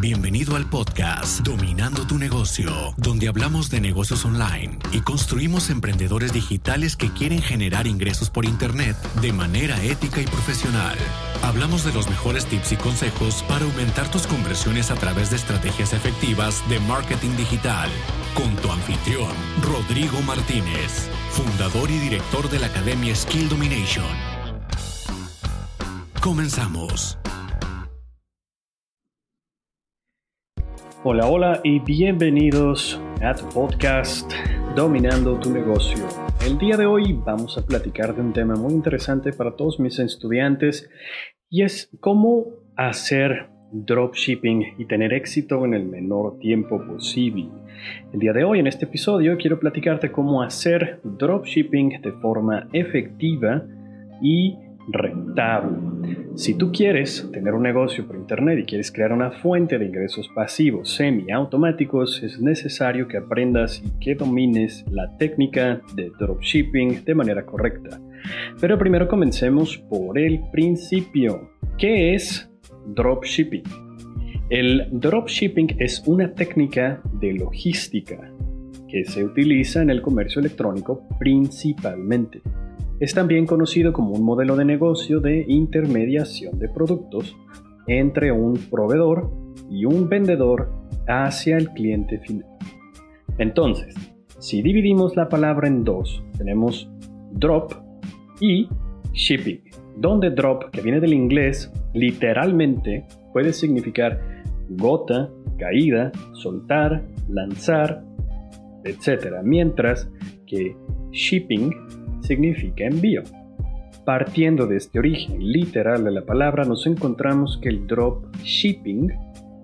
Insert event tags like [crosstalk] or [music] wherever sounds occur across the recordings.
Bienvenido al podcast Dominando tu negocio, donde hablamos de negocios online y construimos emprendedores digitales que quieren generar ingresos por Internet de manera ética y profesional. Hablamos de los mejores tips y consejos para aumentar tus conversiones a través de estrategias efectivas de marketing digital. Con tu anfitrión, Rodrigo Martínez, fundador y director de la Academia Skill Domination. Comenzamos. Hola, hola y bienvenidos a tu podcast Dominando tu negocio. El día de hoy vamos a platicar de un tema muy interesante para todos mis estudiantes y es cómo hacer dropshipping y tener éxito en el menor tiempo posible. El día de hoy en este episodio quiero platicarte cómo hacer dropshipping de forma efectiva y rentable. Si tú quieres tener un negocio por internet y quieres crear una fuente de ingresos pasivos semiautomáticos, es necesario que aprendas y que domines la técnica de dropshipping de manera correcta. Pero primero comencemos por el principio. ¿Qué es dropshipping? El dropshipping es una técnica de logística que se utiliza en el comercio electrónico principalmente. Es también conocido como un modelo de negocio de intermediación de productos entre un proveedor y un vendedor hacia el cliente final. Entonces, si dividimos la palabra en dos, tenemos drop y shipping, donde drop, que viene del inglés, literalmente puede significar gota, caída, soltar, lanzar, etc. Mientras que shipping significa envío. Partiendo de este origen literal de la palabra, nos encontramos que el drop shipping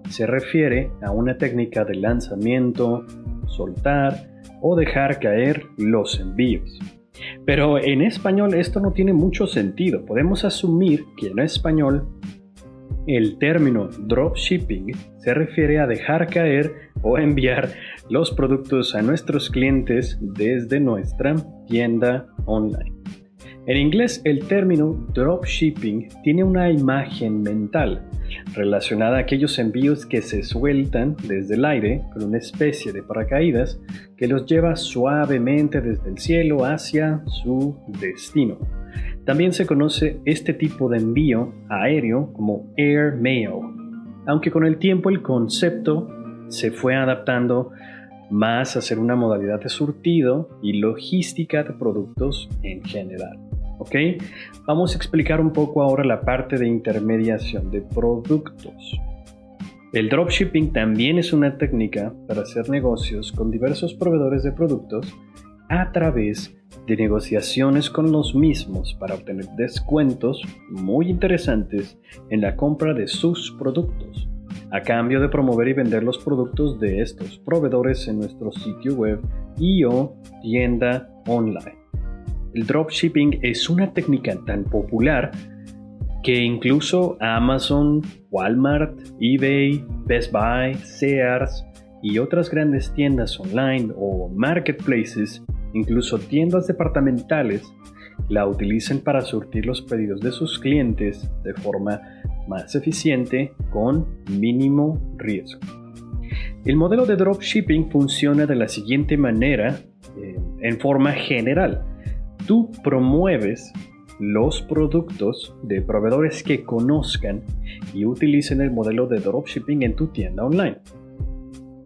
se refiere a una técnica de lanzamiento, soltar o dejar caer los envíos. Pero en español esto no tiene mucho sentido. Podemos asumir que en español el término dropshipping se refiere a dejar caer o enviar los productos a nuestros clientes desde nuestra tienda online. En inglés el término dropshipping tiene una imagen mental relacionada a aquellos envíos que se sueltan desde el aire con una especie de paracaídas que los lleva suavemente desde el cielo hacia su destino. También se conoce este tipo de envío aéreo como air mail, aunque con el tiempo el concepto se fue adaptando más a ser una modalidad de surtido y logística de productos en general. ¿Ok? Vamos a explicar un poco ahora la parte de intermediación de productos. El dropshipping también es una técnica para hacer negocios con diversos proveedores de productos a través de negociaciones con los mismos para obtener descuentos muy interesantes en la compra de sus productos, a cambio de promover y vender los productos de estos proveedores en nuestro sitio web y o tienda online. El dropshipping es una técnica tan popular que incluso Amazon, Walmart, eBay, Best Buy, Sears y otras grandes tiendas online o marketplaces Incluso tiendas departamentales la utilizan para surtir los pedidos de sus clientes de forma más eficiente con mínimo riesgo. El modelo de dropshipping funciona de la siguiente manera eh, en forma general. Tú promueves los productos de proveedores que conozcan y utilicen el modelo de dropshipping en tu tienda online.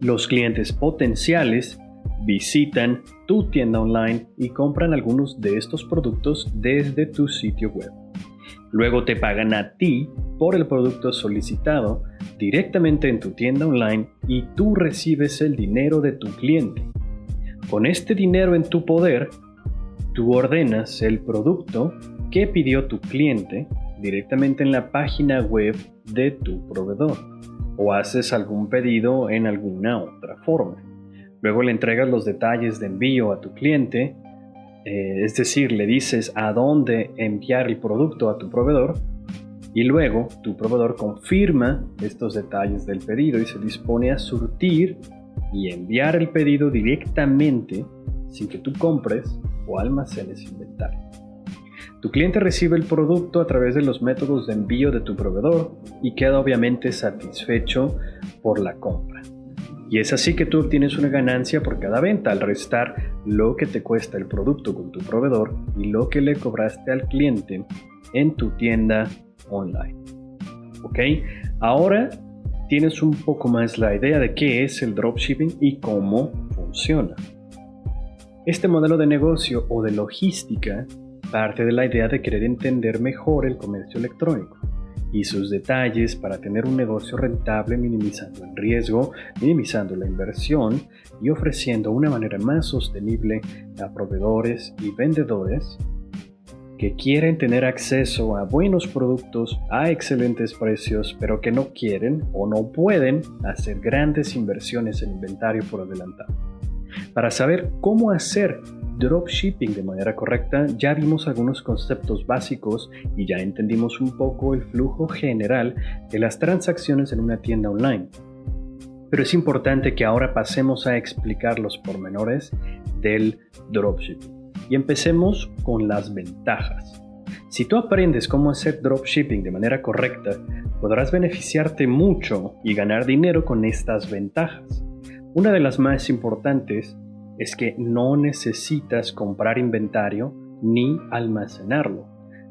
Los clientes potenciales visitan tu tienda online y compran algunos de estos productos desde tu sitio web. Luego te pagan a ti por el producto solicitado directamente en tu tienda online y tú recibes el dinero de tu cliente. Con este dinero en tu poder, tú ordenas el producto que pidió tu cliente directamente en la página web de tu proveedor o haces algún pedido en alguna otra forma. Luego le entregas los detalles de envío a tu cliente, eh, es decir, le dices a dónde enviar el producto a tu proveedor y luego tu proveedor confirma estos detalles del pedido y se dispone a surtir y enviar el pedido directamente sin que tú compres o almacenes inventario. Tu cliente recibe el producto a través de los métodos de envío de tu proveedor y queda obviamente satisfecho por la compra. Y es así que tú obtienes una ganancia por cada venta al restar lo que te cuesta el producto con tu proveedor y lo que le cobraste al cliente en tu tienda online. ¿Ok? Ahora tienes un poco más la idea de qué es el dropshipping y cómo funciona. Este modelo de negocio o de logística parte de la idea de querer entender mejor el comercio electrónico y sus detalles para tener un negocio rentable minimizando el riesgo, minimizando la inversión y ofreciendo una manera más sostenible a proveedores y vendedores que quieren tener acceso a buenos productos a excelentes precios, pero que no quieren o no pueden hacer grandes inversiones en inventario por adelantado. Para saber cómo hacer dropshipping de manera correcta, ya vimos algunos conceptos básicos y ya entendimos un poco el flujo general de las transacciones en una tienda online. Pero es importante que ahora pasemos a explicar los pormenores del dropshipping. Y empecemos con las ventajas. Si tú aprendes cómo hacer dropshipping de manera correcta, podrás beneficiarte mucho y ganar dinero con estas ventajas. Una de las más importantes es que no necesitas comprar inventario ni almacenarlo.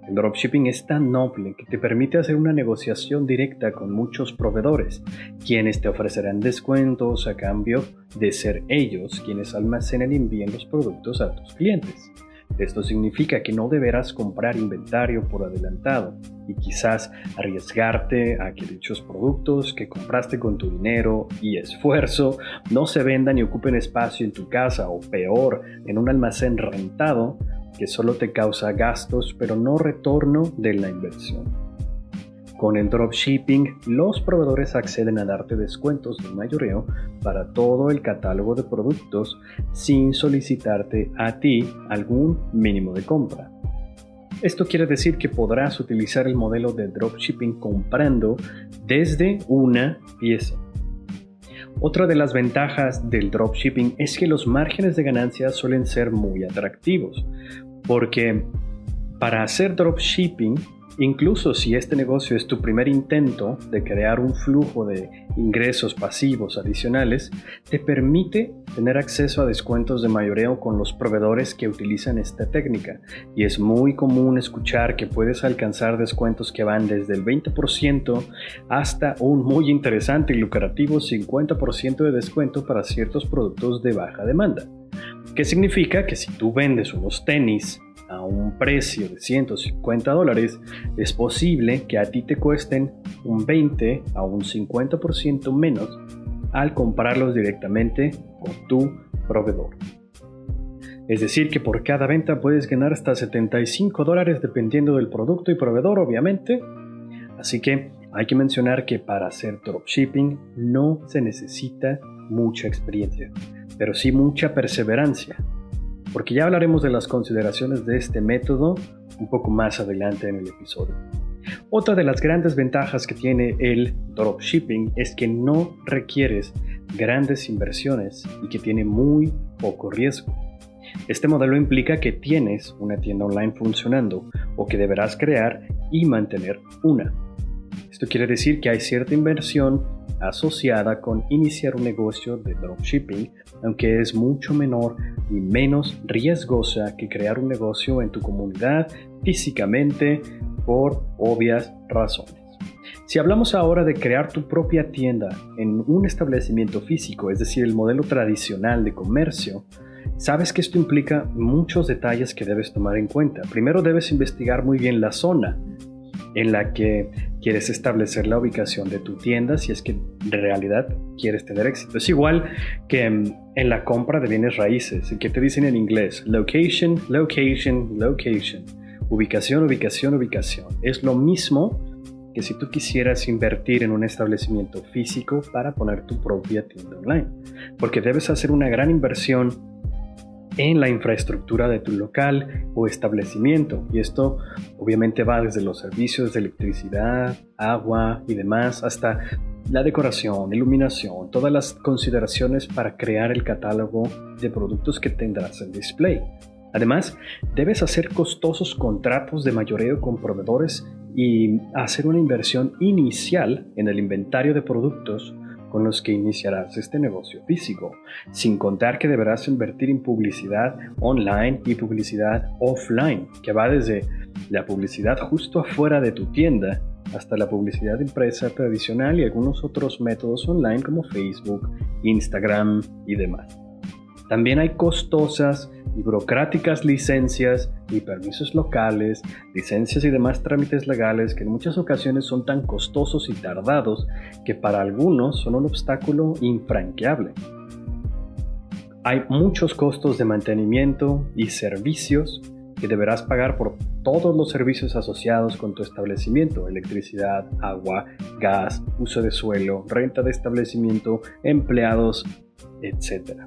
El dropshipping es tan noble que te permite hacer una negociación directa con muchos proveedores, quienes te ofrecerán descuentos a cambio de ser ellos quienes almacenan y envíen los productos a tus clientes. Esto significa que no deberás comprar inventario por adelantado y quizás arriesgarte a que dichos productos que compraste con tu dinero y esfuerzo no se vendan y ocupen espacio en tu casa o peor, en un almacén rentado que solo te causa gastos pero no retorno de la inversión. Con el dropshipping, los proveedores acceden a darte descuentos de mayoreo para todo el catálogo de productos sin solicitarte a ti algún mínimo de compra. Esto quiere decir que podrás utilizar el modelo de dropshipping comprando desde una pieza. Otra de las ventajas del dropshipping es que los márgenes de ganancia suelen ser muy atractivos, porque para hacer dropshipping Incluso si este negocio es tu primer intento de crear un flujo de ingresos pasivos adicionales, te permite tener acceso a descuentos de mayoreo con los proveedores que utilizan esta técnica. Y es muy común escuchar que puedes alcanzar descuentos que van desde el 20% hasta un muy interesante y lucrativo 50% de descuento para ciertos productos de baja demanda. ¿Qué significa? Que si tú vendes unos tenis a un precio de 150 dólares, es posible que a ti te cuesten un 20 a un 50% menos al comprarlos directamente con tu proveedor. Es decir, que por cada venta puedes ganar hasta 75 dólares dependiendo del producto y proveedor, obviamente. Así que hay que mencionar que para hacer dropshipping no se necesita mucha experiencia, pero sí mucha perseverancia porque ya hablaremos de las consideraciones de este método un poco más adelante en el episodio. Otra de las grandes ventajas que tiene el dropshipping es que no requieres grandes inversiones y que tiene muy poco riesgo. Este modelo implica que tienes una tienda online funcionando o que deberás crear y mantener una. Esto quiere decir que hay cierta inversión asociada con iniciar un negocio de dropshipping, aunque es mucho menor y menos riesgosa que crear un negocio en tu comunidad físicamente por obvias razones. Si hablamos ahora de crear tu propia tienda en un establecimiento físico, es decir, el modelo tradicional de comercio, sabes que esto implica muchos detalles que debes tomar en cuenta. Primero debes investigar muy bien la zona en la que quieres establecer la ubicación de tu tienda si es que en realidad quieres tener éxito. Es igual que en, la compra de bienes raíces, que te dicen en inglés, location, location, location, ubicación, ubicación, ubicación. Es lo mismo que si tú quisieras invertir en un establecimiento físico para poner tu propia tienda online, porque debes hacer una gran inversión en la infraestructura de tu local o establecimiento. Y esto obviamente va desde los servicios de electricidad, agua y demás hasta la decoración, iluminación, todas las consideraciones para crear el catálogo de productos que tendrás en display. Además, debes hacer costosos contratos de mayoreo con proveedores y hacer una inversión inicial en el inventario de productos con los que iniciarás este negocio físico, sin contar que deberás invertir en publicidad online y publicidad offline, que va desde la publicidad justo afuera de tu tienda hasta la publicidad impresa tradicional y algunos otros métodos online como Facebook, Instagram y demás. También hay costosas burocráticas licencias y permisos locales, licencias y demás trámites legales que en muchas ocasiones son tan costosos y tardados que para algunos son un obstáculo infranqueable. Hay muchos costos de mantenimiento y servicios que deberás pagar por todos los servicios asociados con tu establecimiento, electricidad, agua, gas, uso de suelo, renta de establecimiento, empleados, etc.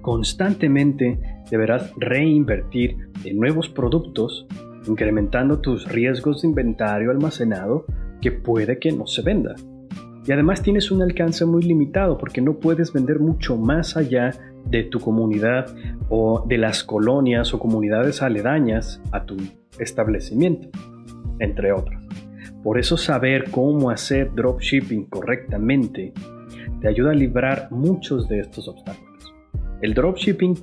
Constantemente deberás reinvertir en nuevos productos, incrementando tus riesgos de inventario almacenado que puede que no se venda. Y además tienes un alcance muy limitado porque no puedes vender mucho más allá de tu comunidad o de las colonias o comunidades aledañas a tu establecimiento, entre otras. Por eso saber cómo hacer dropshipping correctamente te ayuda a librar muchos de estos obstáculos. El dropshipping,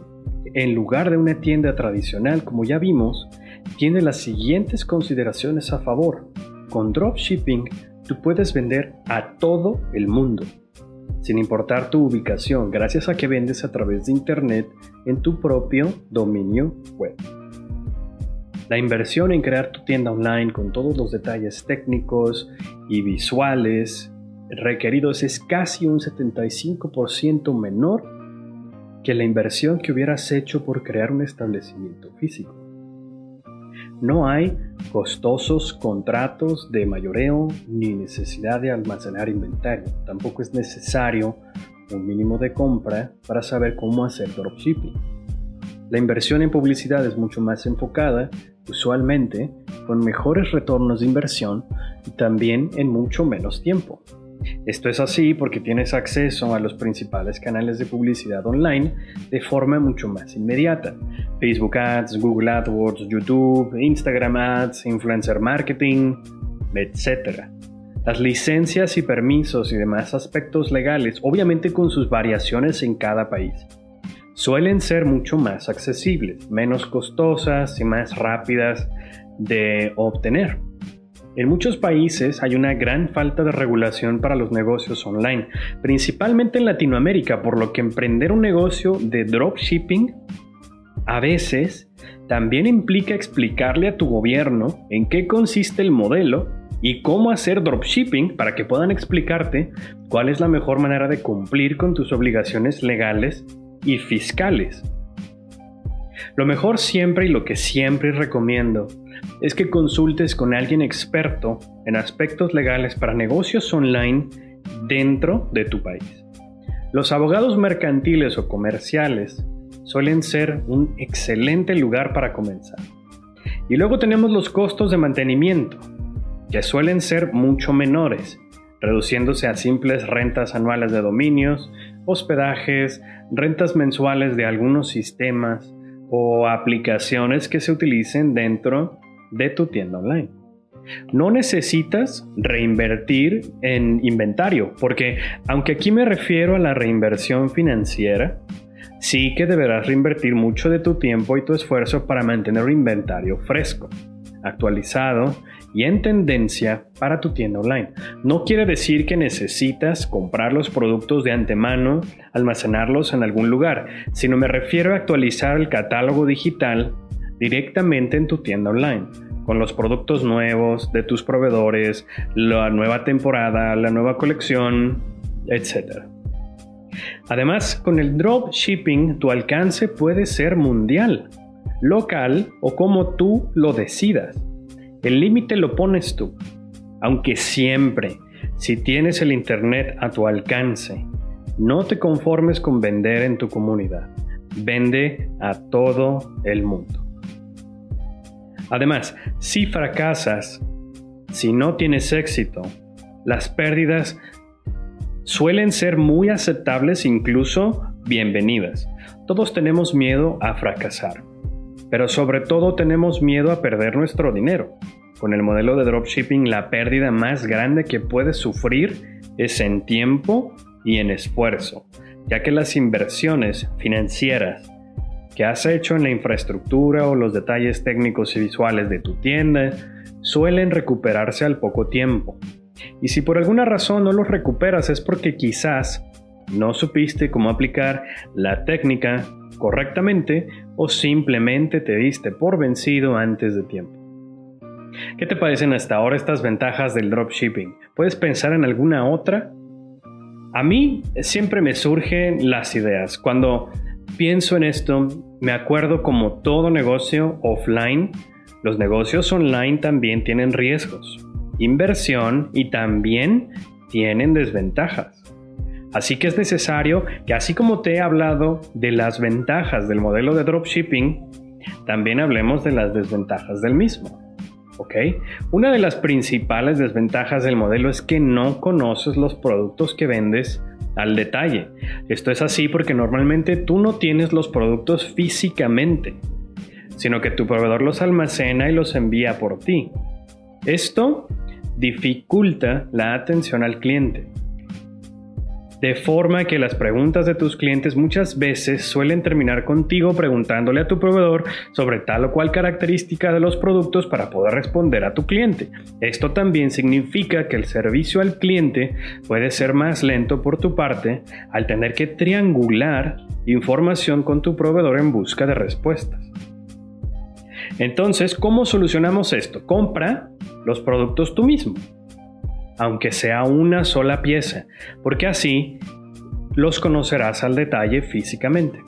en lugar de una tienda tradicional, como ya vimos, tiene las siguientes consideraciones a favor. Con dropshipping, tú puedes vender a todo el mundo sin importar tu ubicación, gracias a que vendes a través de Internet en tu propio dominio web. La inversión en crear tu tienda online con todos los detalles técnicos y visuales requeridos es casi un 75% menor que la inversión que hubieras hecho por crear un establecimiento físico. No hay costosos contratos de mayoreo ni necesidad de almacenar inventario. Tampoco es necesario un mínimo de compra para saber cómo hacer dropshipping. La inversión en publicidad es mucho más enfocada, usualmente con mejores retornos de inversión y también en mucho menos tiempo. Esto es así porque tienes acceso a los principales canales de publicidad online de forma mucho más inmediata. Facebook Ads, Google AdWords, YouTube, Instagram Ads, Influencer Marketing, etc. Las licencias y permisos y demás aspectos legales, obviamente con sus variaciones en cada país, suelen ser mucho más accesibles, menos costosas y más rápidas de obtener. En muchos países hay una gran falta de regulación para los negocios online, principalmente en Latinoamérica, por lo que emprender un negocio de dropshipping a veces también implica explicarle a tu gobierno en qué consiste el modelo y cómo hacer dropshipping para que puedan explicarte cuál es la mejor manera de cumplir con tus obligaciones legales y fiscales. Lo mejor siempre y lo que siempre recomiendo es que consultes con alguien experto en aspectos legales para negocios online dentro de tu país. Los abogados mercantiles o comerciales suelen ser un excelente lugar para comenzar. Y luego tenemos los costos de mantenimiento, que suelen ser mucho menores, reduciéndose a simples rentas anuales de dominios, hospedajes, rentas mensuales de algunos sistemas o aplicaciones que se utilicen dentro de tu tienda online. No necesitas reinvertir en inventario, porque aunque aquí me refiero a la reinversión financiera, sí que deberás reinvertir mucho de tu tiempo y tu esfuerzo para mantener un inventario fresco, actualizado y en tendencia para tu tienda online. No quiere decir que necesitas comprar los productos de antemano, almacenarlos en algún lugar, sino me refiero a actualizar el catálogo digital directamente en tu tienda online, con los productos nuevos de tus proveedores, la nueva temporada, la nueva colección, etc. Además, con el dropshipping tu alcance puede ser mundial, local o como tú lo decidas. El límite lo pones tú, aunque siempre, si tienes el Internet a tu alcance, no te conformes con vender en tu comunidad. Vende a todo el mundo. Además, si fracasas, si no tienes éxito, las pérdidas suelen ser muy aceptables, incluso bienvenidas. Todos tenemos miedo a fracasar. Pero sobre todo tenemos miedo a perder nuestro dinero. Con el modelo de dropshipping la pérdida más grande que puedes sufrir es en tiempo y en esfuerzo, ya que las inversiones financieras que has hecho en la infraestructura o los detalles técnicos y visuales de tu tienda suelen recuperarse al poco tiempo. Y si por alguna razón no los recuperas es porque quizás no supiste cómo aplicar la técnica correctamente o simplemente te diste por vencido antes de tiempo. ¿Qué te parecen hasta ahora estas ventajas del dropshipping? ¿Puedes pensar en alguna otra? A mí siempre me surgen las ideas. Cuando pienso en esto, me acuerdo como todo negocio offline, los negocios online también tienen riesgos, inversión y también tienen desventajas. Así que es necesario que así como te he hablado de las ventajas del modelo de dropshipping, también hablemos de las desventajas del mismo. ¿Ok? Una de las principales desventajas del modelo es que no conoces los productos que vendes al detalle. Esto es así porque normalmente tú no tienes los productos físicamente, sino que tu proveedor los almacena y los envía por ti. Esto dificulta la atención al cliente de forma que las preguntas de tus clientes muchas veces suelen terminar contigo preguntándole a tu proveedor sobre tal o cual característica de los productos para poder responder a tu cliente. Esto también significa que el servicio al cliente puede ser más lento por tu parte al tener que triangular información con tu proveedor en busca de respuestas. Entonces, ¿cómo solucionamos esto? Compra los productos tú mismo aunque sea una sola pieza, porque así los conocerás al detalle físicamente.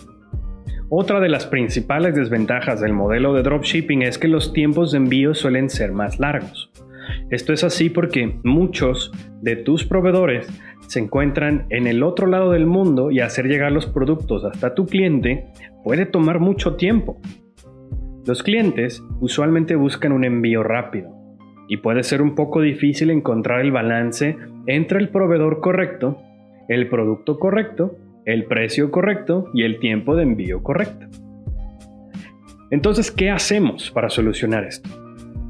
Otra de las principales desventajas del modelo de dropshipping es que los tiempos de envío suelen ser más largos. Esto es así porque muchos de tus proveedores se encuentran en el otro lado del mundo y hacer llegar los productos hasta tu cliente puede tomar mucho tiempo. Los clientes usualmente buscan un envío rápido, y puede ser un poco difícil encontrar el balance entre el proveedor correcto, el producto correcto, el precio correcto y el tiempo de envío correcto. Entonces, ¿qué hacemos para solucionar esto?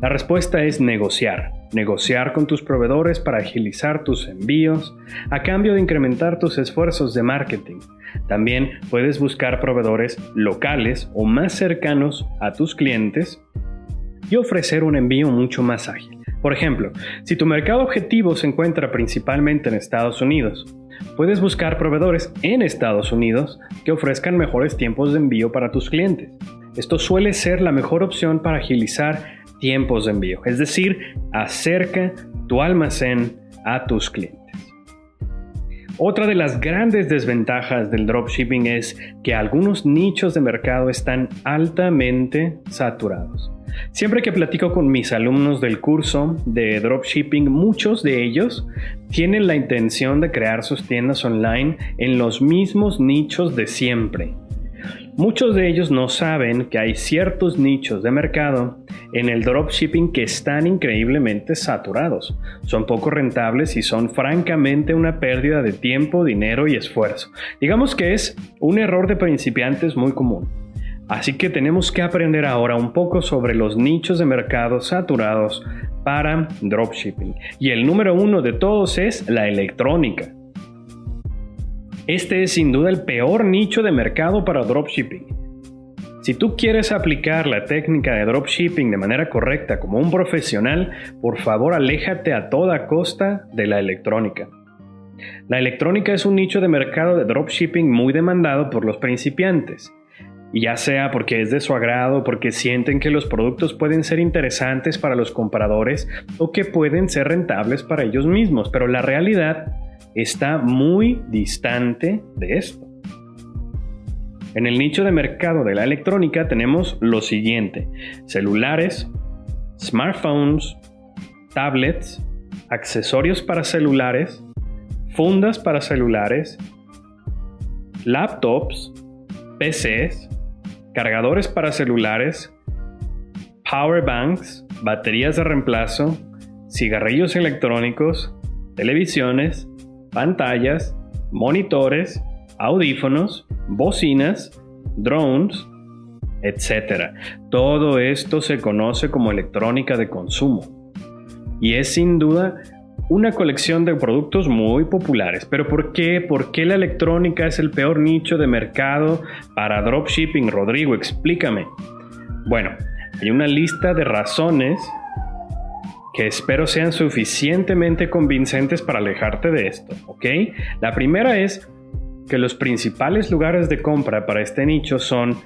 La respuesta es negociar. Negociar con tus proveedores para agilizar tus envíos a cambio de incrementar tus esfuerzos de marketing. También puedes buscar proveedores locales o más cercanos a tus clientes y ofrecer un envío mucho más ágil. Por ejemplo, si tu mercado objetivo se encuentra principalmente en Estados Unidos, puedes buscar proveedores en Estados Unidos que ofrezcan mejores tiempos de envío para tus clientes. Esto suele ser la mejor opción para agilizar tiempos de envío, es decir, acerca tu almacén a tus clientes. Otra de las grandes desventajas del dropshipping es que algunos nichos de mercado están altamente saturados. Siempre que platico con mis alumnos del curso de dropshipping, muchos de ellos tienen la intención de crear sus tiendas online en los mismos nichos de siempre. Muchos de ellos no saben que hay ciertos nichos de mercado en el dropshipping que están increíblemente saturados. Son poco rentables y son francamente una pérdida de tiempo, dinero y esfuerzo. Digamos que es un error de principiantes muy común. Así que tenemos que aprender ahora un poco sobre los nichos de mercado saturados para dropshipping. Y el número uno de todos es la electrónica. Este es sin duda el peor nicho de mercado para dropshipping. Si tú quieres aplicar la técnica de dropshipping de manera correcta como un profesional, por favor aléjate a toda costa de la electrónica. La electrónica es un nicho de mercado de dropshipping muy demandado por los principiantes ya sea porque es de su agrado, porque sienten que los productos pueden ser interesantes para los compradores o que pueden ser rentables para ellos mismos, pero la realidad está muy distante de esto. En el nicho de mercado de la electrónica tenemos lo siguiente, celulares, smartphones, tablets, accesorios para celulares, fundas para celulares, laptops, PCs, cargadores para celulares, power banks, baterías de reemplazo, cigarrillos electrónicos, televisiones, pantallas, monitores, audífonos, bocinas, drones, etc. Todo esto se conoce como electrónica de consumo y es sin duda una colección de productos muy populares. Pero ¿por qué? ¿Por qué la electrónica es el peor nicho de mercado para dropshipping? Rodrigo, explícame. Bueno, hay una lista de razones que espero sean suficientemente convincentes para alejarte de esto, ¿ok? La primera es que los principales lugares de compra para este nicho son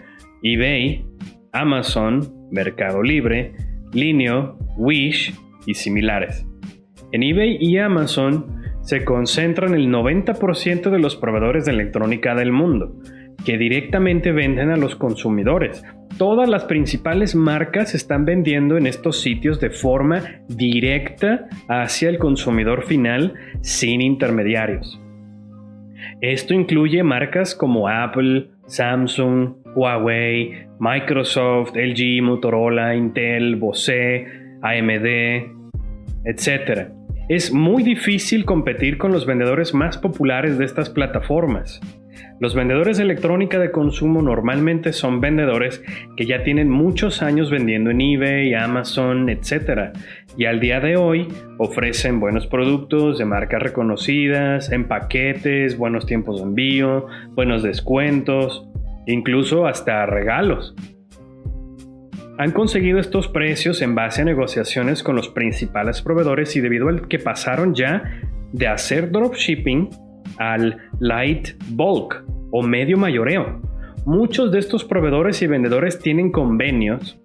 eBay, Amazon, Mercado Libre, Linio, Wish y similares. En eBay y Amazon se concentran el 90% de los proveedores de electrónica del mundo, que directamente venden a los consumidores. Todas las principales marcas están vendiendo en estos sitios de forma directa hacia el consumidor final sin intermediarios. Esto incluye marcas como Apple, Samsung, Huawei, Microsoft, LG, Motorola, Intel, Bose, AMD, etc. Es muy difícil competir con los vendedores más populares de estas plataformas. Los vendedores de electrónica de consumo normalmente son vendedores que ya tienen muchos años vendiendo en eBay, Amazon, etc. Y al día de hoy ofrecen buenos productos de marcas reconocidas, en paquetes, buenos tiempos de envío, buenos descuentos, incluso hasta regalos. Han conseguido estos precios en base a negociaciones con los principales proveedores y debido al que pasaron ya de hacer dropshipping al light bulk o medio mayoreo. Muchos de estos proveedores y vendedores tienen convenios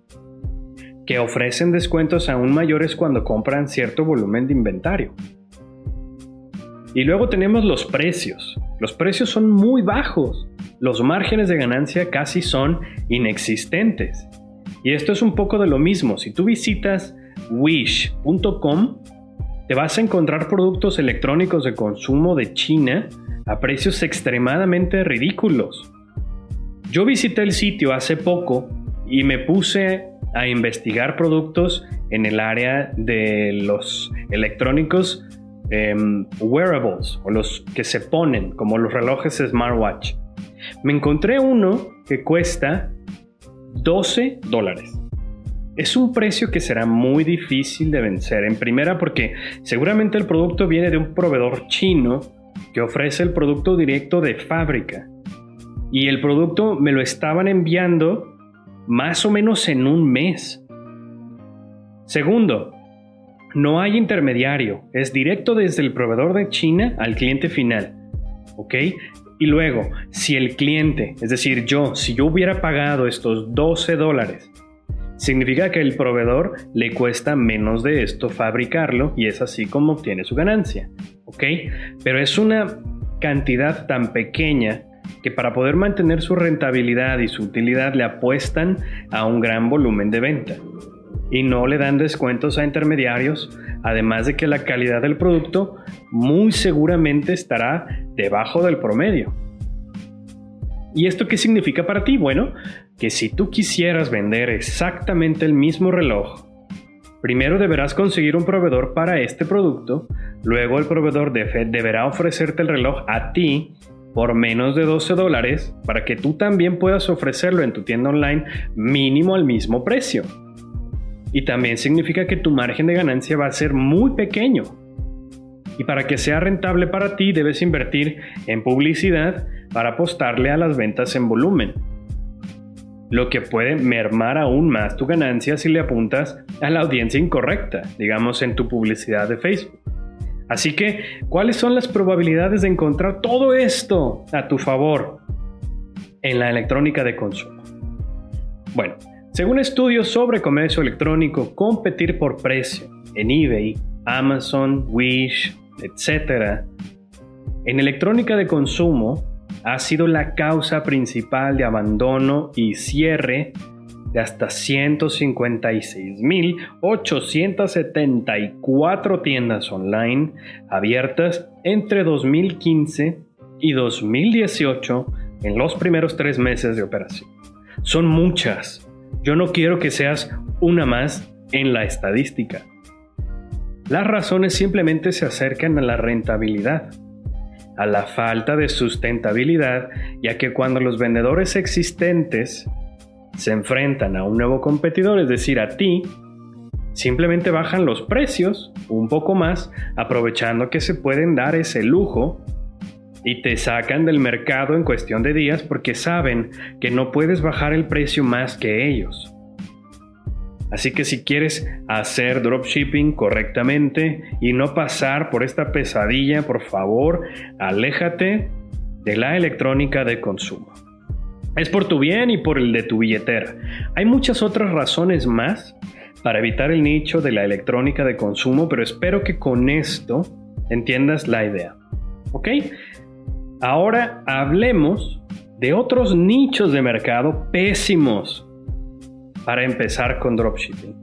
que ofrecen descuentos aún mayores cuando compran cierto volumen de inventario. Y luego tenemos los precios. Los precios son muy bajos. Los márgenes de ganancia casi son inexistentes. Y esto es un poco de lo mismo. Si tú visitas wish.com, te vas a encontrar productos electrónicos de consumo de China a precios extremadamente ridículos. Yo visité el sitio hace poco y me puse a investigar productos en el área de los electrónicos em, wearables o los que se ponen como los relojes smartwatch. Me encontré uno que cuesta 12 dólares es un precio que será muy difícil de vencer. En primera porque seguramente el producto viene de un proveedor chino que ofrece el producto directo de fábrica. Y el producto me lo estaban enviando más o menos en un mes. Segundo, no hay intermediario, es directo desde el proveedor de China al cliente final. ¿Ok? Y luego, si el cliente, es decir, yo, si yo hubiera pagado estos 12 dólares Significa que el proveedor le cuesta menos de esto fabricarlo y es así como obtiene su ganancia. ¿Ok? Pero es una cantidad tan pequeña que para poder mantener su rentabilidad y su utilidad le apuestan a un gran volumen de venta. Y no le dan descuentos a intermediarios, además de que la calidad del producto muy seguramente estará debajo del promedio. ¿Y esto qué significa para ti? Bueno, que si tú quisieras vender exactamente el mismo reloj, primero deberás conseguir un proveedor para este producto, luego el proveedor deberá ofrecerte el reloj a ti por menos de 12 dólares para que tú también puedas ofrecerlo en tu tienda online mínimo al mismo precio. Y también significa que tu margen de ganancia va a ser muy pequeño. Y para que sea rentable para ti debes invertir en publicidad para apostarle a las ventas en volumen. Lo que puede mermar aún más tu ganancia si le apuntas a la audiencia incorrecta, digamos en tu publicidad de Facebook. Así que, ¿cuáles son las probabilidades de encontrar todo esto a tu favor en la electrónica de consumo? Bueno, según estudios sobre comercio electrónico, competir por precio en eBay, Amazon, Wish, etc., en electrónica de consumo ha sido la causa principal de abandono y cierre de hasta 156.874 tiendas online abiertas entre 2015 y 2018 en los primeros tres meses de operación. Son muchas. Yo no quiero que seas una más en la estadística. Las razones simplemente se acercan a la rentabilidad a la falta de sustentabilidad, ya que cuando los vendedores existentes se enfrentan a un nuevo competidor, es decir, a ti, simplemente bajan los precios un poco más, aprovechando que se pueden dar ese lujo y te sacan del mercado en cuestión de días porque saben que no puedes bajar el precio más que ellos. Así que si quieres hacer dropshipping correctamente y no pasar por esta pesadilla, por favor, aléjate de la electrónica de consumo. Es por tu bien y por el de tu billetera. Hay muchas otras razones más para evitar el nicho de la electrónica de consumo, pero espero que con esto entiendas la idea. ¿Ok? Ahora hablemos de otros nichos de mercado pésimos para empezar con dropshipping.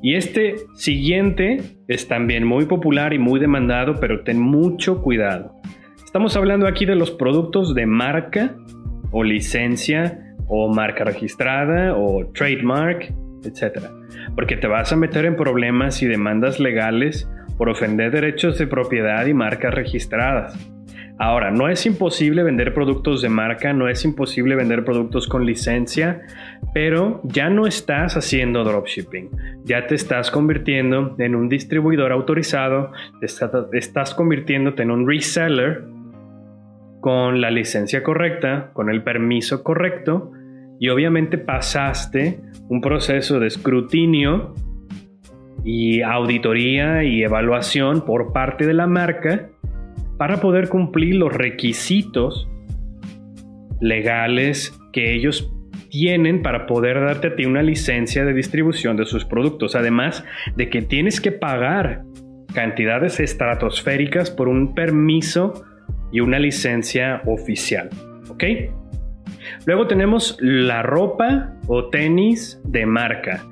Y este siguiente es también muy popular y muy demandado, pero ten mucho cuidado. Estamos hablando aquí de los productos de marca o licencia o marca registrada o trademark, etc. Porque te vas a meter en problemas y demandas legales por ofender derechos de propiedad y marcas registradas. Ahora, no es imposible vender productos de marca, no es imposible vender productos con licencia, pero ya no estás haciendo dropshipping, ya te estás convirtiendo en un distribuidor autorizado, estás convirtiéndote en un reseller con la licencia correcta, con el permiso correcto y obviamente pasaste un proceso de escrutinio y auditoría y evaluación por parte de la marca para poder cumplir los requisitos legales que ellos tienen para poder darte a ti una licencia de distribución de sus productos. Además de que tienes que pagar cantidades estratosféricas por un permiso y una licencia oficial. ¿Ok? Luego tenemos la ropa o tenis de marca.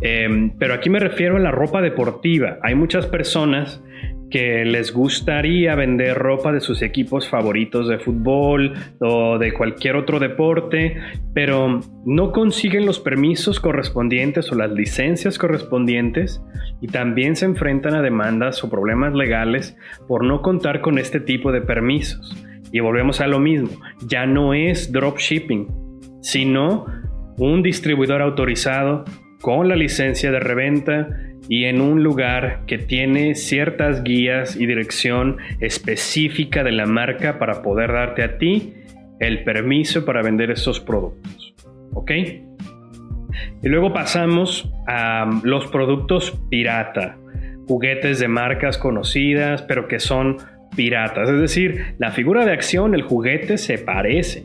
Em, pero aquí me refiero a la ropa deportiva. Hay muchas personas que les gustaría vender ropa de sus equipos favoritos de fútbol o de cualquier otro deporte, pero no consiguen los permisos correspondientes o las licencias correspondientes y también se enfrentan a demandas o problemas legales por no contar con este tipo de permisos. Y volvemos a lo mismo, ya no es dropshipping, sino un distribuidor autorizado con la licencia de reventa y en un lugar que tiene ciertas guías y dirección específica de la marca para poder darte a ti el permiso para vender esos productos. ¿Ok? Y luego pasamos a los productos pirata, juguetes de marcas conocidas, pero que son piratas. Es decir, la figura de acción, el juguete se parece,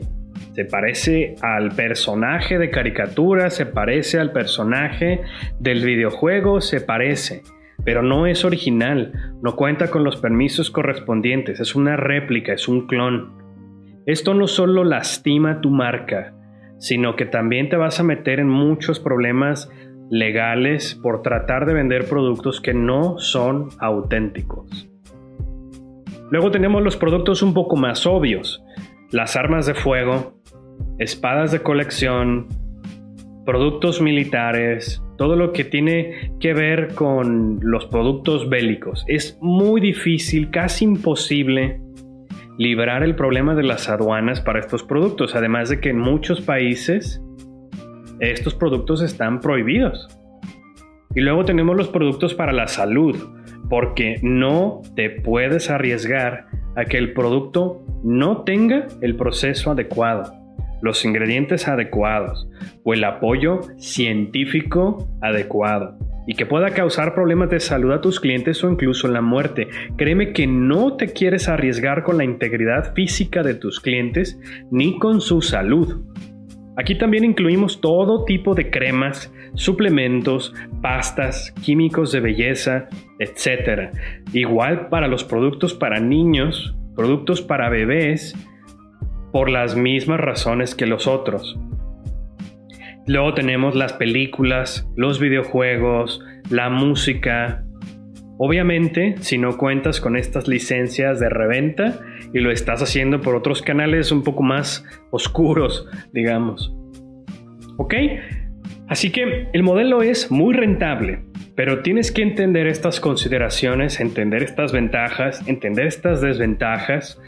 se parece al personaje de caricatura, se parece al personaje del videojuego, se parece, pero no es original, no cuenta con los permisos correspondientes, es una réplica, es un clon. Esto no solo lastima tu marca, sino que también te vas a meter en muchos problemas legales por tratar de vender productos que no son auténticos. Luego tenemos los productos un poco más obvios, las armas de fuego, espadas de colección, productos militares, todo lo que tiene que ver con los productos bélicos. Es muy difícil, casi imposible, librar el problema de las aduanas para estos productos, además de que en muchos países estos productos están prohibidos. Y luego tenemos los productos para la salud, porque no te puedes arriesgar a que el producto no tenga el proceso adecuado los ingredientes adecuados o el apoyo científico adecuado y que pueda causar problemas de salud a tus clientes o incluso la muerte. Créeme que no te quieres arriesgar con la integridad física de tus clientes ni con su salud. Aquí también incluimos todo tipo de cremas, suplementos, pastas, químicos de belleza, etc. Igual para los productos para niños, productos para bebés, por las mismas razones que los otros. Luego tenemos las películas, los videojuegos, la música. Obviamente, si no cuentas con estas licencias de reventa y lo estás haciendo por otros canales un poco más oscuros, digamos. ¿Ok? Así que el modelo es muy rentable, pero tienes que entender estas consideraciones, entender estas ventajas, entender estas desventajas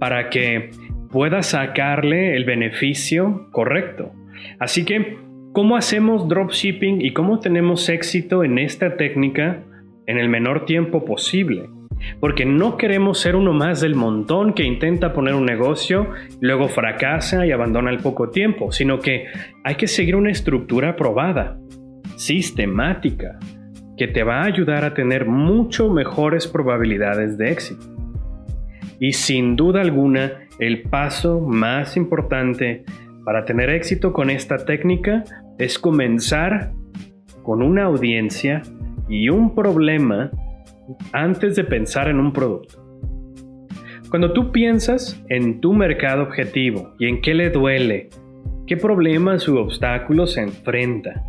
para que pueda sacarle el beneficio correcto. Así que, ¿cómo hacemos dropshipping y cómo tenemos éxito en esta técnica en el menor tiempo posible? Porque no queremos ser uno más del montón que intenta poner un negocio, luego fracasa y abandona al poco tiempo, sino que hay que seguir una estructura probada, sistemática, que te va a ayudar a tener mucho mejores probabilidades de éxito. Y sin duda alguna, el paso más importante para tener éxito con esta técnica es comenzar con una audiencia y un problema antes de pensar en un producto. Cuando tú piensas en tu mercado objetivo y en qué le duele, qué problemas u obstáculos se enfrenta,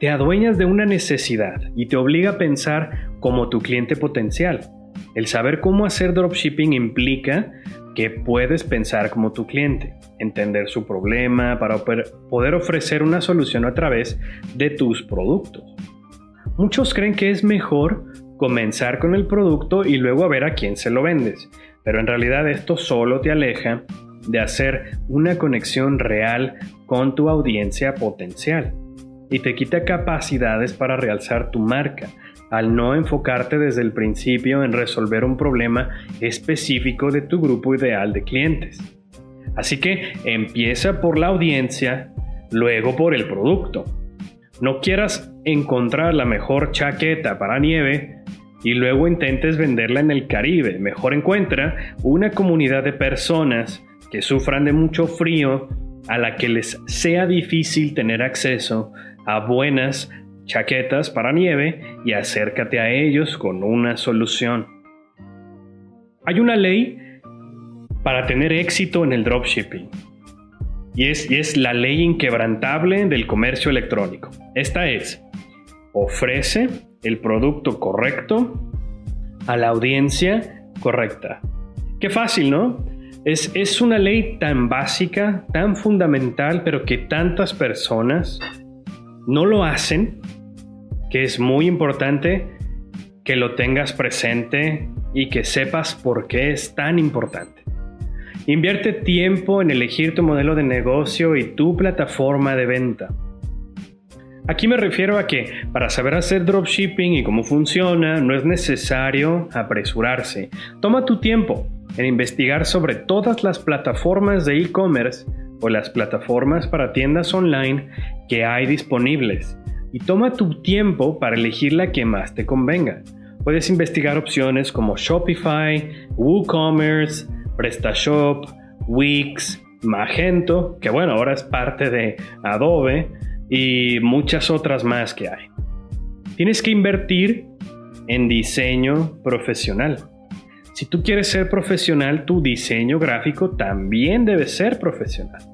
te adueñas de una necesidad y te obliga a pensar como tu cliente potencial. El saber cómo hacer dropshipping implica que puedes pensar como tu cliente, entender su problema para poder ofrecer una solución a través de tus productos. Muchos creen que es mejor comenzar con el producto y luego a ver a quién se lo vendes, pero en realidad esto solo te aleja de hacer una conexión real con tu audiencia potencial y te quita capacidades para realzar tu marca al no enfocarte desde el principio en resolver un problema específico de tu grupo ideal de clientes. Así que empieza por la audiencia, luego por el producto. No quieras encontrar la mejor chaqueta para nieve y luego intentes venderla en el Caribe. Mejor encuentra una comunidad de personas que sufran de mucho frío, a la que les sea difícil tener acceso a buenas chaquetas para nieve y acércate a ellos con una solución. Hay una ley para tener éxito en el dropshipping y es, y es la ley inquebrantable del comercio electrónico. Esta es, ofrece el producto correcto a la audiencia correcta. Qué fácil, ¿no? Es, es una ley tan básica, tan fundamental, pero que tantas personas no lo hacen, que es muy importante que lo tengas presente y que sepas por qué es tan importante. Invierte tiempo en elegir tu modelo de negocio y tu plataforma de venta. Aquí me refiero a que para saber hacer dropshipping y cómo funciona, no es necesario apresurarse. Toma tu tiempo en investigar sobre todas las plataformas de e-commerce o las plataformas para tiendas online que hay disponibles y toma tu tiempo para elegir la que más te convenga. Puedes investigar opciones como Shopify, WooCommerce, PrestaShop, Wix, Magento, que bueno, ahora es parte de Adobe, y muchas otras más que hay. Tienes que invertir en diseño profesional. Si tú quieres ser profesional, tu diseño gráfico también debe ser profesional.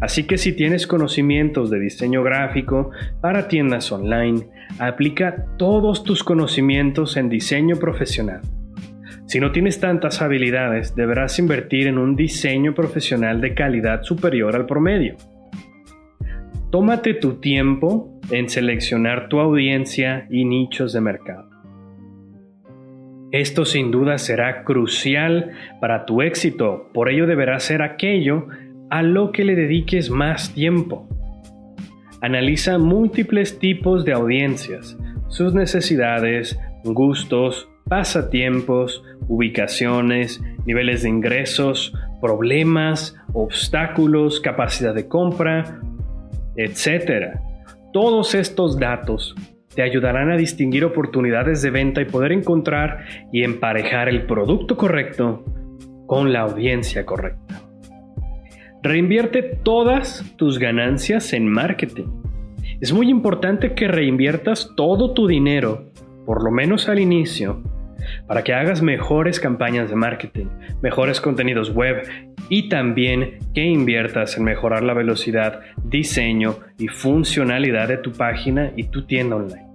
Así que si tienes conocimientos de diseño gráfico para tiendas online, aplica todos tus conocimientos en diseño profesional. Si no tienes tantas habilidades, deberás invertir en un diseño profesional de calidad superior al promedio. Tómate tu tiempo en seleccionar tu audiencia y nichos de mercado. Esto sin duda será crucial para tu éxito, por ello deberás ser aquello a lo que le dediques más tiempo. Analiza múltiples tipos de audiencias, sus necesidades, gustos, pasatiempos, ubicaciones, niveles de ingresos, problemas, obstáculos, capacidad de compra, etc. Todos estos datos te ayudarán a distinguir oportunidades de venta y poder encontrar y emparejar el producto correcto con la audiencia correcta. Reinvierte todas tus ganancias en marketing. Es muy importante que reinviertas todo tu dinero, por lo menos al inicio, para que hagas mejores campañas de marketing, mejores contenidos web y también que inviertas en mejorar la velocidad, diseño y funcionalidad de tu página y tu tienda online.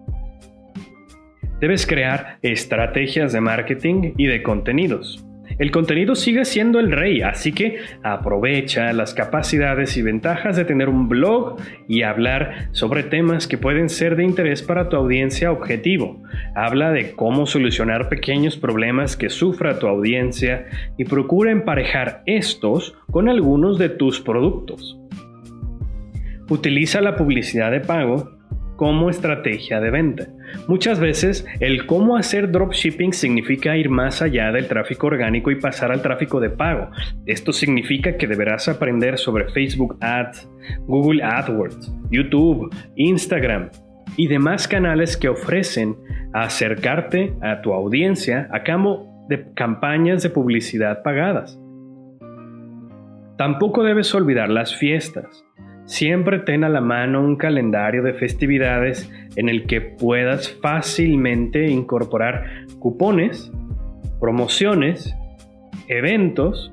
Debes crear estrategias de marketing y de contenidos. El contenido sigue siendo el rey, así que aprovecha las capacidades y ventajas de tener un blog y hablar sobre temas que pueden ser de interés para tu audiencia objetivo. Habla de cómo solucionar pequeños problemas que sufra tu audiencia y procura emparejar estos con algunos de tus productos. utiliza la publicidad de pago como estrategia de venta. Muchas veces el cómo hacer dropshipping significa ir más allá del tráfico orgánico y pasar al tráfico de pago. Esto significa que deberás aprender sobre Facebook Ads, Google AdWords, YouTube, Instagram y demás canales que ofrecen acercarte a tu audiencia a cambio de campañas de publicidad pagadas. Tampoco debes olvidar las fiestas. Siempre ten a la mano un calendario de festividades en el que puedas fácilmente incorporar cupones, promociones, eventos,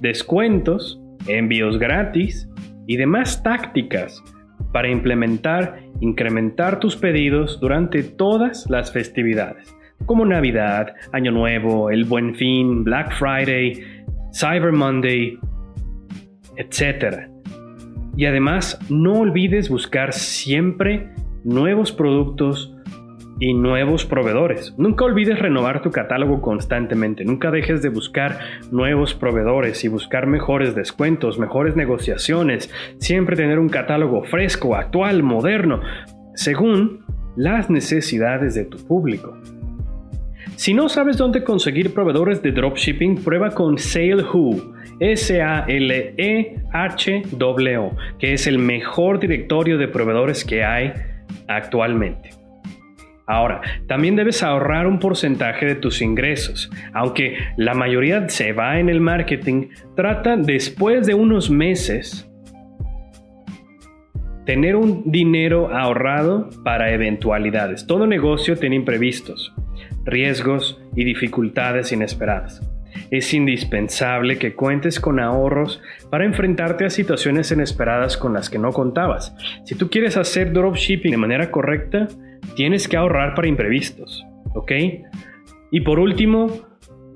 descuentos, envíos gratis y demás tácticas para implementar, incrementar tus pedidos durante todas las festividades, como Navidad, Año Nuevo, el Buen Fin, Black Friday, Cyber Monday, etc. Y además, no olvides buscar siempre nuevos productos y nuevos proveedores. Nunca olvides renovar tu catálogo constantemente. Nunca dejes de buscar nuevos proveedores y buscar mejores descuentos, mejores negociaciones. Siempre tener un catálogo fresco, actual, moderno, según las necesidades de tu público. Si no sabes dónde conseguir proveedores de dropshipping, prueba con SaleWho S-A-L-E-H-W, que es el mejor directorio de proveedores que hay actualmente. Ahora, también debes ahorrar un porcentaje de tus ingresos. Aunque la mayoría se va en el marketing, trata después de unos meses tener un dinero ahorrado para eventualidades. Todo negocio tiene imprevistos, riesgos y dificultades inesperadas es indispensable que cuentes con ahorros para enfrentarte a situaciones inesperadas con las que no contabas. Si tú quieres hacer dropshipping de manera correcta, tienes que ahorrar para imprevistos, ¿ok? Y por último,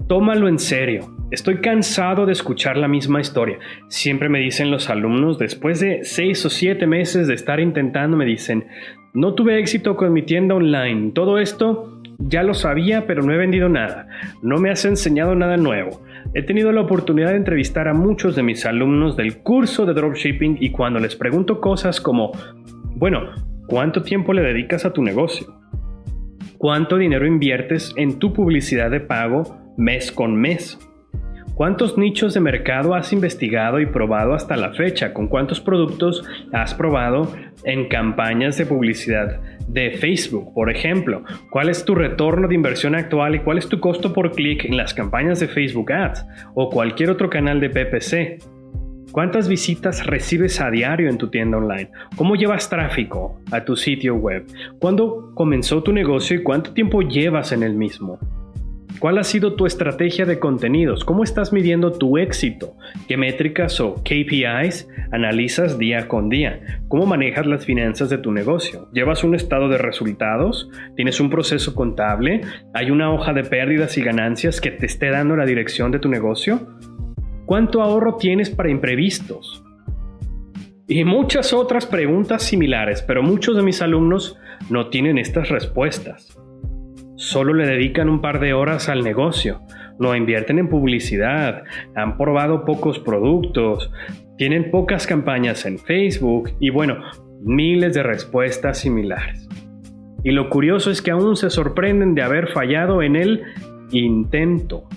tómalo en serio. Estoy cansado de escuchar la misma historia. Siempre me dicen los alumnos, después de seis o siete meses de estar intentando, me dicen, no tuve éxito con mi tienda online. Todo esto ya lo sabía, pero no he vendido nada. No me has enseñado nada nuevo. He tenido la oportunidad de entrevistar a muchos de mis alumnos del curso de dropshipping y cuando les pregunto cosas como, bueno, ¿cuánto tiempo le dedicas a tu negocio? ¿Cuánto dinero inviertes en tu publicidad de pago mes con mes? ¿Cuántos nichos de mercado has investigado y probado hasta la fecha? ¿Con cuántos productos has probado en campañas de publicidad de Facebook, por ejemplo? ¿Cuál es tu retorno de inversión actual y cuál es tu costo por clic en las campañas de Facebook Ads o cualquier otro canal de PPC? ¿Cuántas visitas recibes a diario en tu tienda online? ¿Cómo llevas tráfico a tu sitio web? ¿Cuándo comenzó tu negocio y cuánto tiempo llevas en el mismo? ¿Cuál ha sido tu estrategia de contenidos? ¿Cómo estás midiendo tu éxito? ¿Qué métricas o KPIs analizas día con día? ¿Cómo manejas las finanzas de tu negocio? ¿Llevas un estado de resultados? ¿Tienes un proceso contable? ¿Hay una hoja de pérdidas y ganancias que te esté dando la dirección de tu negocio? ¿Cuánto ahorro tienes para imprevistos? Y muchas otras preguntas similares, pero muchos de mis alumnos no tienen estas respuestas solo le dedican un par de horas al negocio, no invierten en publicidad, han probado pocos productos, tienen pocas campañas en Facebook y bueno, miles de respuestas similares. Y lo curioso es que aún se sorprenden de haber fallado en el intento.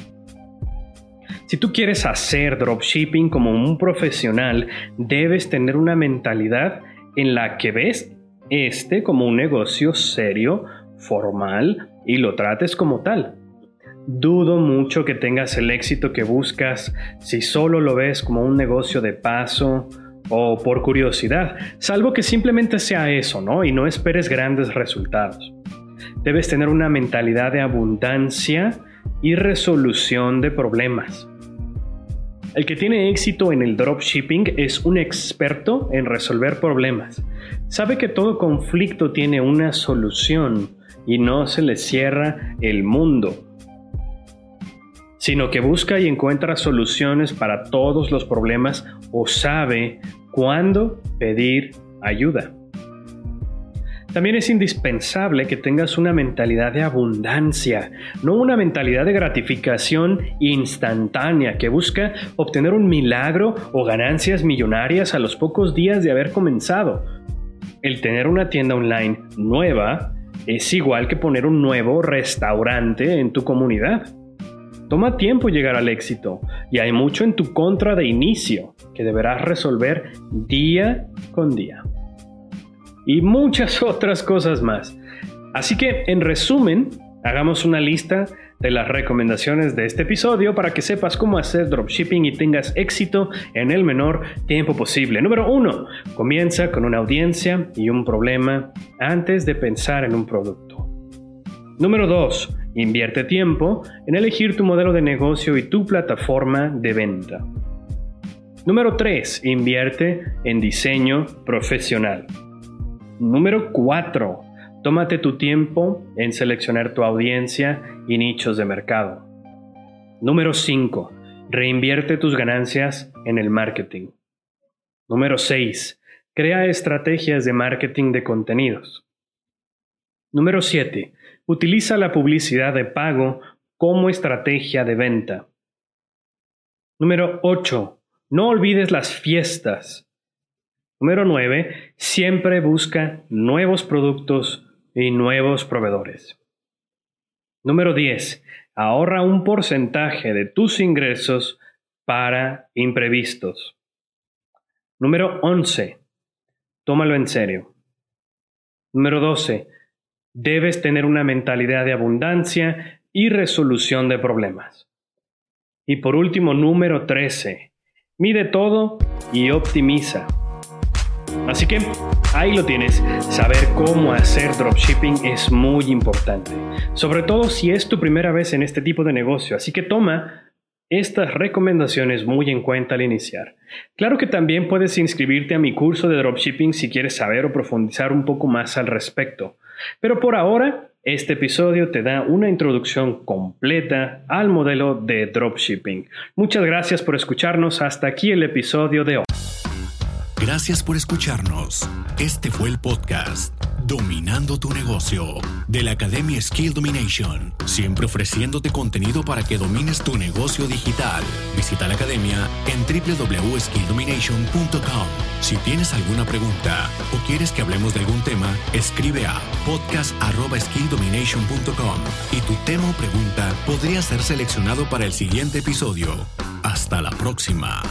Si tú quieres hacer dropshipping como un profesional, debes tener una mentalidad en la que ves este como un negocio serio, formal y lo trates como tal. Dudo mucho que tengas el éxito que buscas si solo lo ves como un negocio de paso o por curiosidad, salvo que simplemente sea eso, ¿no? Y no esperes grandes resultados. Debes tener una mentalidad de abundancia y resolución de problemas. El que tiene éxito en el dropshipping es un experto en resolver problemas. Sabe que todo conflicto tiene una solución y no se le cierra el mundo, sino que busca y encuentra soluciones para todos los problemas o sabe cuándo pedir ayuda. También es indispensable que tengas una mentalidad de abundancia, no una mentalidad de gratificación instantánea que busca obtener un milagro o ganancias millonarias a los pocos días de haber comenzado. El tener una tienda online nueva es igual que poner un nuevo restaurante en tu comunidad. Toma tiempo llegar al éxito y hay mucho en tu contra de inicio que deberás resolver día con día. Y muchas [laughs] otras cosas más. Así que, en resumen, hagamos una lista de las recomendaciones de este episodio para que sepas cómo hacer dropshipping y tengas éxito en el menor tiempo posible. Número uno, comienza con una audiencia y un problema antes de pensar en un producto. Número 2. Invierte tiempo en elegir tu modelo de negocio y tu plataforma de venta. Número 3. Invierte en diseño profesional. Número 4. Tómate tu tiempo en seleccionar tu audiencia y nichos de mercado. Número 5. Reinvierte tus ganancias en el marketing. Número 6. Crea estrategias de marketing de contenidos. Número 7. Utiliza la publicidad de pago como estrategia de venta. Número 8. No olvides las fiestas. Número 9. Siempre busca nuevos productos y nuevos proveedores. Número 10. Ahorra un porcentaje de tus ingresos para imprevistos. Número 11. Tómalo en serio. Número 12. Debes tener una mentalidad de abundancia y resolución de problemas. Y por último, número 13. Mide todo y optimiza. Así que ahí lo tienes. Saber cómo hacer dropshipping es muy importante. Sobre todo si es tu primera vez en este tipo de negocio. Así que toma estas recomendaciones muy en cuenta al iniciar. Claro que también puedes inscribirte a mi curso de dropshipping si quieres saber o profundizar un poco más al respecto. Pero por ahora, este episodio te da una introducción completa al modelo de dropshipping. Muchas gracias por escucharnos. Hasta aquí el episodio de hoy. Gracias por escucharnos. Este fue el podcast Dominando tu negocio de la Academia Skill Domination, siempre ofreciéndote contenido para que domines tu negocio digital. Visita la academia en www.skilldomination.com. Si tienes alguna pregunta o quieres que hablemos de algún tema, escribe a podcast@skilldomination.com y tu tema o pregunta podría ser seleccionado para el siguiente episodio. Hasta la próxima.